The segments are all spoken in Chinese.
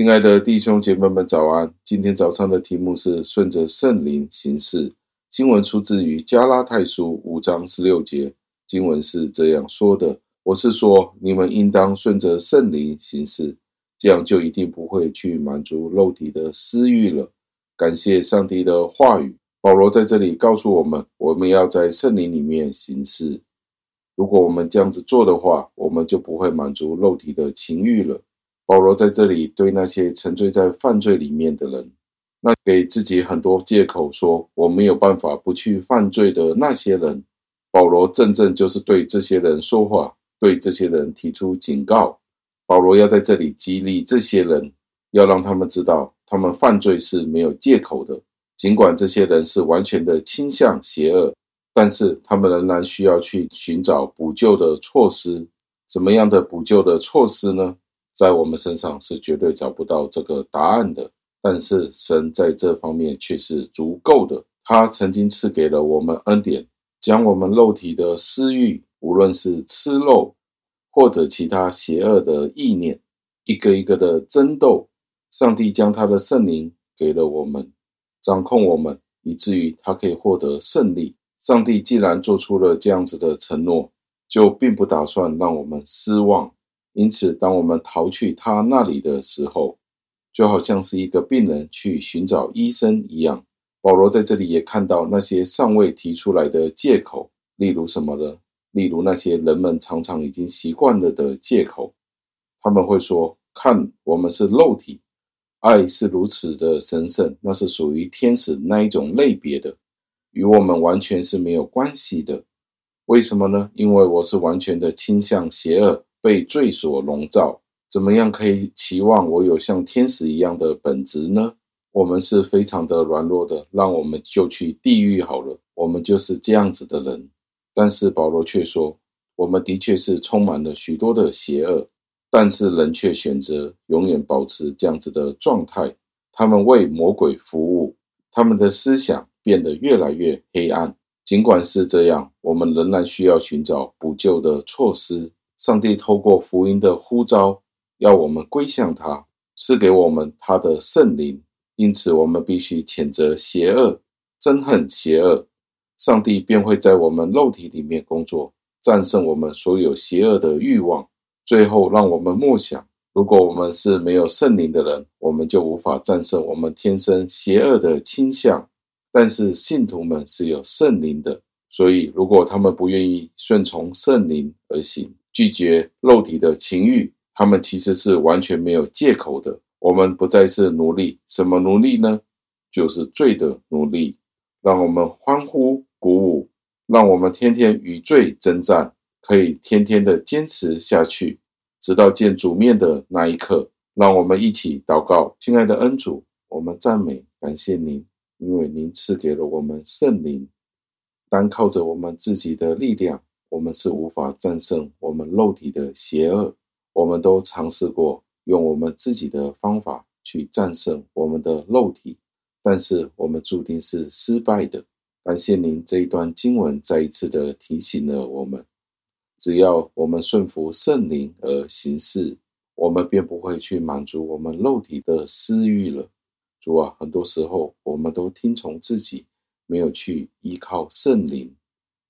亲爱的弟兄姐妹们，早安！今天早上的题目是顺着圣灵行事。经文出自于加拉太书五章十六节，经文是这样说的：“我是说，你们应当顺着圣灵行事，这样就一定不会去满足肉体的私欲了。”感谢上帝的话语。保罗在这里告诉我们，我们要在圣灵里面行事。如果我们这样子做的话，我们就不会满足肉体的情欲了。保罗在这里对那些沉醉在犯罪里面的人，那给自己很多借口说我没有办法不去犯罪的那些人，保罗正正就是对这些人说话，对这些人提出警告。保罗要在这里激励这些人，要让他们知道，他们犯罪是没有借口的。尽管这些人是完全的倾向邪恶。但是他们仍然需要去寻找补救的措施。什么样的补救的措施呢？在我们身上是绝对找不到这个答案的。但是神在这方面却是足够的。他曾经赐给了我们恩典，将我们肉体的私欲，无论是吃肉或者其他邪恶的意念，一个一个的争斗。上帝将他的圣灵给了我们，掌控我们，以至于他可以获得胜利。上帝既然做出了这样子的承诺，就并不打算让我们失望。因此，当我们逃去他那里的时候，就好像是一个病人去寻找医生一样。保罗在这里也看到那些尚未提出来的借口，例如什么呢？例如那些人们常常已经习惯了的借口。他们会说：“看，我们是肉体，爱是如此的神圣，那是属于天使那一种类别的。”与我们完全是没有关系的，为什么呢？因为我是完全的倾向邪恶，被罪所笼罩。怎么样可以期望我有像天使一样的本质呢？我们是非常的软弱的，让我们就去地狱好了。我们就是这样子的人。但是保罗却说，我们的确是充满了许多的邪恶，但是人却选择永远保持这样子的状态。他们为魔鬼服务，他们的思想。变得越来越黑暗。尽管是这样，我们仍然需要寻找补救的措施。上帝透过福音的呼召，要我们归向他，赐给我们他的圣灵。因此，我们必须谴责邪恶，憎恨邪恶。上帝便会在我们肉体里面工作，战胜我们所有邪恶的欲望。最后，让我们默想：如果我们是没有圣灵的人，我们就无法战胜我们天生邪恶的倾向。但是信徒们是有圣灵的，所以如果他们不愿意顺从圣灵而行，拒绝肉体的情欲，他们其实是完全没有借口的。我们不再是奴隶，什么奴隶呢？就是罪的奴隶。让我们欢呼鼓舞，让我们天天与罪征战，可以天天的坚持下去，直到见主面的那一刻。让我们一起祷告，亲爱的恩主，我们赞美感谢您。因为您赐给了我们圣灵，单靠着我们自己的力量，我们是无法战胜我们肉体的邪恶。我们都尝试过用我们自己的方法去战胜我们的肉体，但是我们注定是失败的。感谢您这一段经文再一次的提醒了我们：只要我们顺服圣灵而行事，我们便不会去满足我们肉体的私欲了。主啊，很多时候我们都听从自己，没有去依靠圣灵。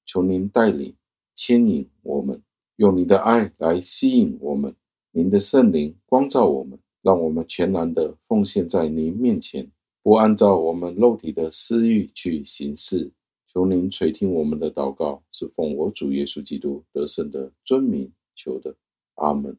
求您带领、牵引我们，用你的爱来吸引我们。您的圣灵光照我们，让我们全然的奉献在您面前，不按照我们肉体的私欲去行事。求您垂听我们的祷告，是奉我主耶稣基督得胜的尊名求的。阿门。